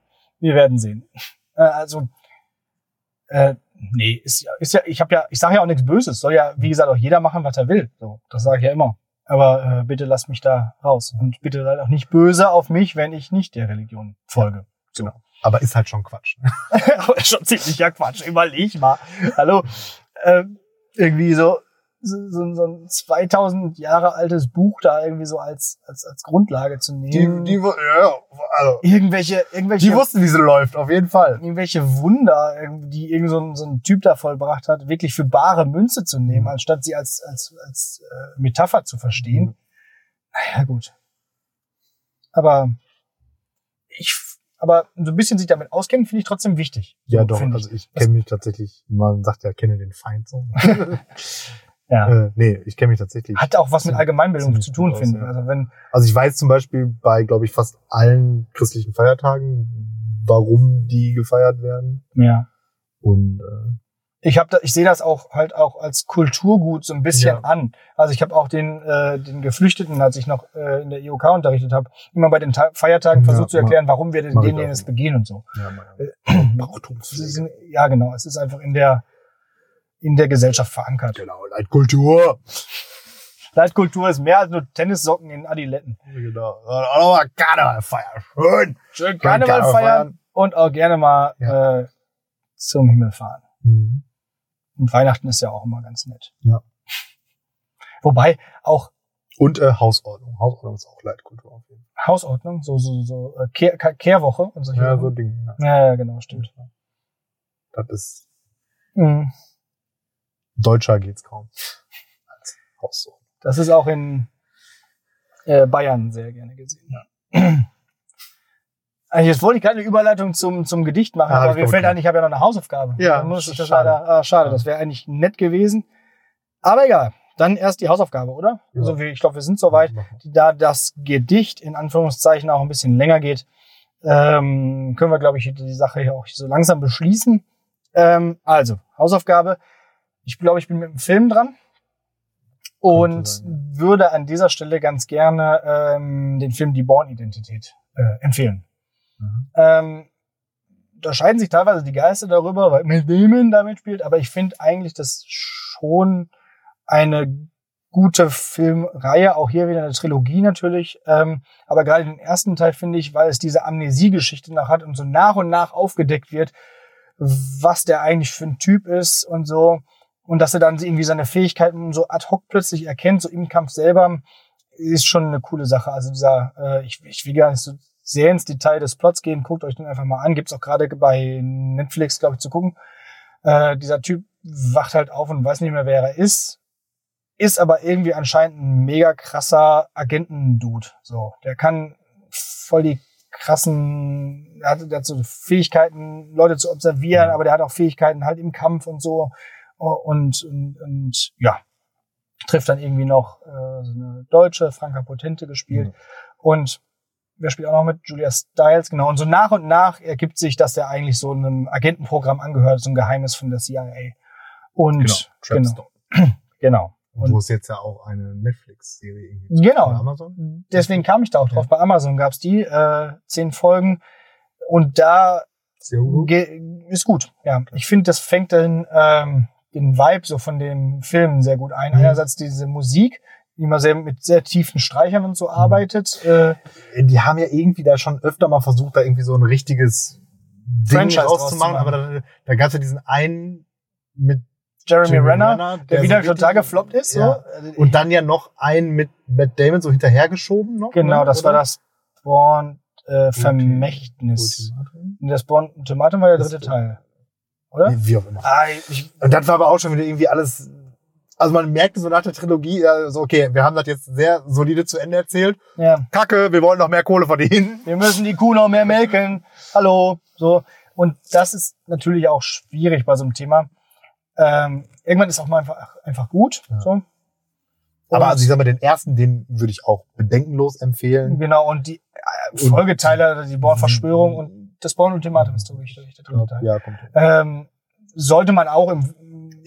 Wir werden sehen. Äh, also, äh, nee, ist ja, ist ja, ich habe ja, ich sage ja auch nichts Böses. Soll ja, wie gesagt, auch jeder machen, was er will. So, das sage ich ja immer. Aber äh, bitte lasst mich da raus. Und bitte seid auch nicht böse auf mich, wenn ich nicht der Religion folge. Genau. Aber ist halt schon Quatsch. Aber schon ziemlicher Quatsch. Überleg mal. Hallo. Ähm, irgendwie so, so, so so ein 2000 Jahre altes Buch da irgendwie so als, als, als Grundlage zu nehmen. Die, die, ja, also, irgendwelche, irgendwelche, die wussten, wie sie läuft, auf jeden Fall. irgendwelche Wunder, die irgend so ein, so ein Typ da vollbracht hat, wirklich für bare Münze zu nehmen, Mhm. anstatt sie als, als, als äh, Metapher zu verstehen. Mhm. Naja, gut. Aber ich, aber so ein bisschen sich damit auskennen, finde ich trotzdem wichtig. Ja, So, doch. Also ich kenne mich tatsächlich, man sagt ja, kenne den Feind so. Ja. Äh, nee, ich kenne mich tatsächlich. Hat auch was mit Allgemeinbildung zu tun, aus, finde ich. ja. Also wenn, Also ich weiß zum Beispiel bei, glaube ich, fast allen christlichen Feiertagen, warum die gefeiert werden. ja. Und äh, Ich habe da, ich sehe das auch halt auch als Kulturgut so ein bisschen Ja. an. Also ich habe auch den äh, den Geflüchteten, als ich noch äh, in der IOK unterrichtet habe, immer bei den Ta Feiertagen Ja, versucht zu erklären, warum wir den, denen es begehen und so. ja, mal, Äh, ja, genau. Es ist einfach in der in der Gesellschaft verankert. Genau, Leitkultur. Leitkultur ist mehr als nur Tennissocken in Adiletten. Genau. Auch mal Karneval feiern. Schön. Schön Karneval Karneval feiern und auch gerne mal Ja. äh, zum Himmel fahren. Mhm. Und Weihnachten ist ja auch immer ganz nett. Ja. Wobei auch Und äh, Hausordnung. Hausordnung ist auch Leitkultur auf jeden Hausordnung, so so so äh, Kehr, Ke- Kehrwoche und solche Fall. Ja, so. Dinge. Ja. ja, ja, genau, stimmt. Das ist Mhm. deutscher geht's kaum. Als Hausordnung. Das ist auch in äh, Bayern sehr gerne gesehen. Ja. Jetzt wollte ich gerade eine Überleitung zum, zum Gedicht machen, Ah, hab aber mir fällt ein, ich habe ja noch eine Hausaufgabe. Ja, muss das schade. leider, ah, schade, das wäre eigentlich nett gewesen. Aber egal, dann erst die Hausaufgabe, oder? Ja. Also ich glaube, wir sind soweit. Da das Gedicht in Anführungszeichen auch ein bisschen länger geht, ähm, können wir, glaube ich, die Sache hier auch so langsam beschließen. Ähm, also, Hausaufgabe. Ich glaube, ich bin mit dem Film dran und würde an dieser Stelle ganz gerne ähm, den Film Die Born-Identität äh, empfehlen. Mhm. Ähm, da scheiden sich teilweise die Geister darüber, weil Matt Damon damit spielt, aber ich finde eigentlich das schon eine gute Filmreihe, auch hier wieder eine Trilogie natürlich, ähm, aber gerade den ersten Teil finde ich, weil es diese Amnesie-Geschichte noch hat und so nach und nach aufgedeckt wird, was der eigentlich für ein Typ ist und so und dass er dann irgendwie seine Fähigkeiten so ad hoc plötzlich erkennt, so im Kampf selber, ist schon eine coole Sache. Also dieser, äh, ich, ich will gar nicht so sehr ins Detail des Plots gehen, guckt euch den einfach mal an. Gibt's auch gerade bei Netflix, glaube ich, zu gucken. Äh, dieser Typ wacht halt auf und weiß nicht mehr, wer er ist. Ist aber irgendwie anscheinend ein mega krasser Agentendude. So, der kann voll die krassen, er hat, der hat so Fähigkeiten, Leute zu observieren, aber der hat auch Fähigkeiten halt im Kampf und so. Und, und, und ja, trifft dann irgendwie noch äh, so eine Deutsche, Franka Potente gespielt. Mhm. Und wer spielt auch noch mit? Julia Stiles, genau. Und so nach und nach ergibt sich, dass er eigentlich so einem Agentenprogramm angehört, so ein Geheimnis von der CIA. Und Genau, genau, Trapstone. genau. Und wo es jetzt ja auch eine Netflix-Serie gibt. Genau. Amazon. deswegen kam ich da auch drauf. Ja. Bei Amazon gab's die, äh, zehn Folgen. Und da gut. ist gut. Ja, ich finde, das fängt den, ähm, den Vibe so von dem Film sehr gut ein. Mhm. Einerseits diese Musik, immer sehr mit sehr tiefen Streichern und so arbeitet. Äh, Die haben ja irgendwie da schon öfter mal versucht, da irgendwie so ein richtiges Ding Franchise rauszumachen, aber da, da gab es ja diesen einen mit Jeremy, Jeremy Renner, Renner, der, der wieder so total gefloppt ist. Ja. So. und dann ja noch einen mit Matt Damon so hinterhergeschoben noch. genau, ne, das war oder? das Born äh, Vermächtnis. Ultimatum? Das Born Ultimatum war der dritte Teil. Oder? Wie auch immer. Ah, ich, Und das war aber auch schon wieder irgendwie alles. Also man merkte so nach der Trilogie, ja, so okay, wir haben das jetzt sehr solide zu Ende erzählt. ja. Kacke, wir wollen noch mehr Kohle verdienen. wir müssen die Kuh noch mehr melken. Hallo. So. Und das ist natürlich auch schwierig bei so einem Thema. Ähm, irgendwann ist auch mal einfach, einfach gut. Ja. So. Aber Und- also ich sag mal, den ersten, den würde ich auch bedenkenlos empfehlen. Genau, und die äh, Folgeteile, die Born-Verschwörung und das Born-Ultimatum ist, glaube ich, der dritte Teil. Ja, kommt. Ähm, sollte man auch im,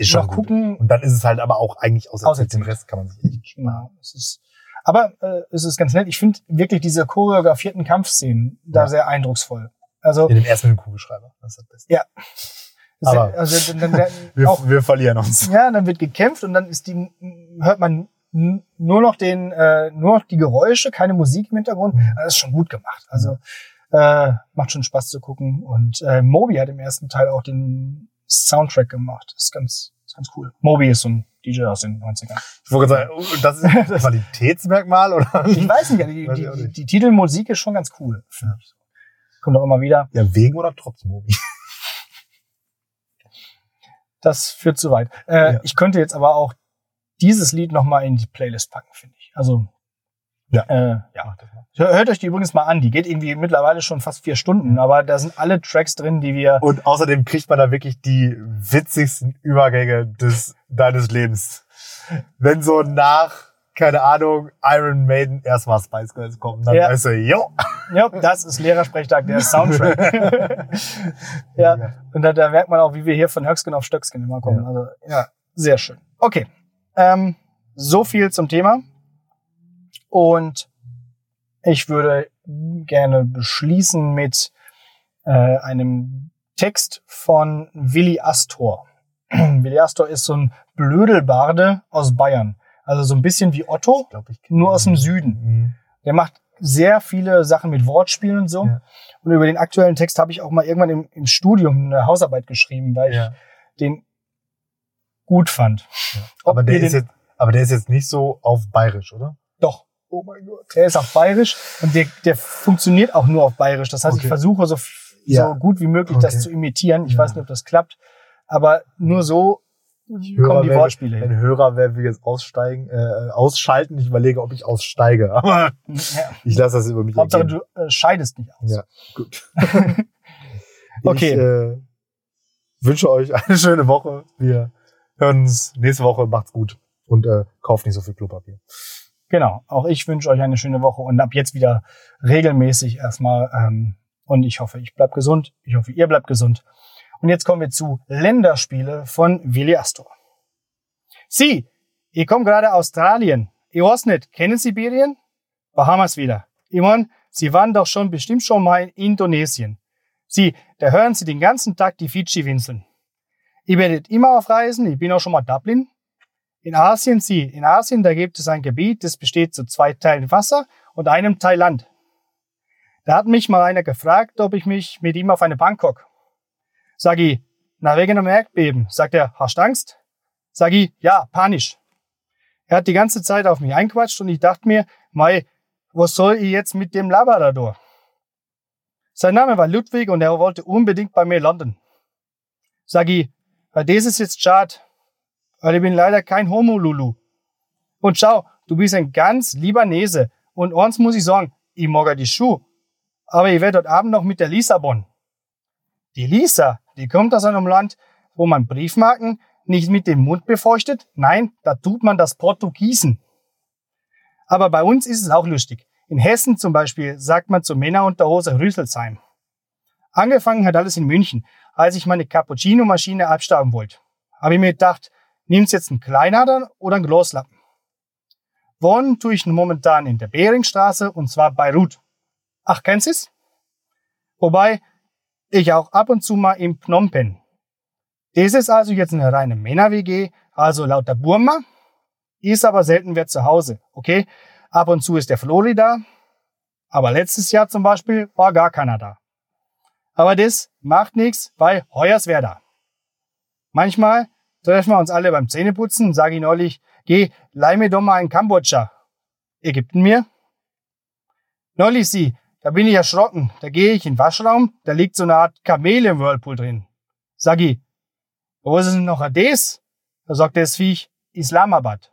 Ist schon noch gucken. Und dann ist es halt aber auch eigentlich auserzählt. Auserzählt. Den Rest kann man sich echt Genau, es ist, aber äh, es ist ganz nett. Ich finde wirklich diese choreografierten Kampfszenen da Ja. sehr eindrucksvoll. Also, in dem ersten mit dem Kugelschreiber. Das ist das Beste. Ja. Aber- also dann, dann, Wir, auch, wir verlieren uns. ja, dann wird gekämpft und dann ist die, hört man nur noch den, äh, nur noch die Geräusche, keine Musik im Hintergrund. Mhm. Das ist schon gut gemacht. Also äh, macht schon Spaß zu gucken. Und äh, Moby hat im ersten Teil auch den Soundtrack gemacht. Das ist ganz, ist ganz cool. Moby ist so ein DJ aus den 90ern. Ich wollte gerade sagen, oh, das ist ein Qualitätsmerkmal, oder? Ich weiß nicht, die, Weiß die, die, nicht. die Titelmusik ist schon ganz cool. Kommt auch immer wieder. Ja, wegen oder trotz Mobi. Das führt zu weit. Äh, Ja. Ich könnte jetzt aber auch dieses Lied noch mal in die Playlist packen, finde ich. Also Ja. Äh, ja. Hör- Hört euch die übrigens mal an. Die geht irgendwie mittlerweile schon fast vier Stunden, aber da sind alle Tracks drin, die wir. Und außerdem kriegt man da wirklich die witzigsten Übergänge des, deines Lebens. wenn so nach, keine Ahnung, Iron Maiden erstmal Spice Girls kommen, dann Ja. weißt du, jo. Ja, das ist Lehrersprechtag, der Soundtrack. ja, und da, da merkt man auch, wie wir hier von Höcksken auf Stöcksken immer kommen. Ja. Also, ja, sehr schön. Okay, ähm, so viel zum Thema. Und ich würde gerne beschließen mit äh, einem Text von Willi Astor. Willi Astor ist so ein Blödelbarde aus Bayern. Also so ein bisschen wie Otto, Ich glaube, ich nur aus dem Süden. Mhm. Der macht sehr viele Sachen mit Wortspielen und so. Ja. Und über den aktuellen Text habe ich auch mal irgendwann im, im Studium eine Hausarbeit geschrieben, weil Ja. ich den gut fand. Ob Aber der ist jetzt, aber der ist jetzt nicht so auf bayerisch, oder? doch. Oh mein Gott. Der ist auf Bayerisch und der, der funktioniert auch nur auf Bayerisch. Das heißt, ich Okay. versuche so, Ja. so gut wie möglich Okay. das zu imitieren. Ich Ja. weiß nicht, ob das klappt, aber nur so kommen die wer- Wortspiele hin. Wenn Hörer, wer will jetzt aussteigen, äh, ausschalten, ich überlege, ob ich aussteige. Aber Ja. ich lasse das über mich Hauptsache, ergehen. du äh, scheidest nicht aus. Ja, gut. Okay. Ich äh, wünsche euch eine schöne Woche. Wir hören uns nächste Woche. Macht's gut. Und äh, kauft nicht so viel Klopapier. Genau. Auch ich wünsche euch eine schöne Woche und ab jetzt wieder regelmäßig erstmal. Ähm, und ich hoffe, ich bleib gesund. Ich hoffe, ihr bleibt gesund. Und jetzt kommen wir zu Länderspiele von Willi Astor. Sie, ich komme gerade aus Australien. Ich weiß nicht, kennen Sie Sibirien? Bahamas wieder. Mein, Sie waren doch schon bestimmt schon mal in Indonesien. Sie, da hören Sie den ganzen Tag die Fidschi-Winseln. Ich werde immer auf Reisen. Ich bin auch schon mal Dublin. In Asien, Sie, in Asien, da gibt es ein Gebiet, das besteht zu zwei Teilen Wasser und einem Teil Land. Da hat mich mal einer gefragt, ob ich mich mit ihm auf eine Bank hock. Sag ich, na wegen einem Erdbeben. Sagt er, hast Angst? Sag ich, ja, panisch. Er hat die ganze Zeit auf mich einquatscht und ich dachte mir, mei, was soll ich jetzt mit dem Labrador? Sein Name war Ludwig und er wollte unbedingt bei mir landen. Sag ich, "Ja, das ist jetzt schade, weil ich bin leider kein Homo-Lulu. Und schau, du bist ein ganz lieber Nese. Und eins muss ich sagen, ich mag die Schuhe. Aber ich werde heute Abend noch mit der Lissabon. Die Lisa, die kommt aus einem Land, wo man Briefmarken nicht mit dem Mund befeuchtet. Nein, da tut man das Portugiesen. Aber bei uns ist es auch lustig. In Hessen zum Beispiel sagt man zu Männerunterhose Rüsselsheim. Angefangen hat alles in München, als ich meine Cappuccino-Maschine abstauben wollte. Habe ich mir gedacht, nimm's jetzt einen Kleinadern oder einen Gloslappen. Wohnen tue ich momentan in der Beringstraße und zwar bei Ruth. Ach, kennst du's? Wobei ich auch ab und zu mal in Phnom Penh. Das ist also jetzt eine reine Männer-WG, also lauter Burma. Ist aber selten wer zu Hause, okay? Ab und zu ist der Flori da. Aber letztes Jahr zum Beispiel war gar keiner da. Aber das macht nichts, weil heuer ist wer da. Manchmal treffen wir uns alle beim Zähneputzen sage ich neulich, geh, leih mir doch mal einen Kambodscha. Ägypten mir? Neulich sie, da bin ich erschrocken. Da gehe ich in den Waschraum, da liegt so eine Art Kamel im Whirlpool drin. Sag ich, wo ist denn noch das? Da sagt das Viech, Islamabad.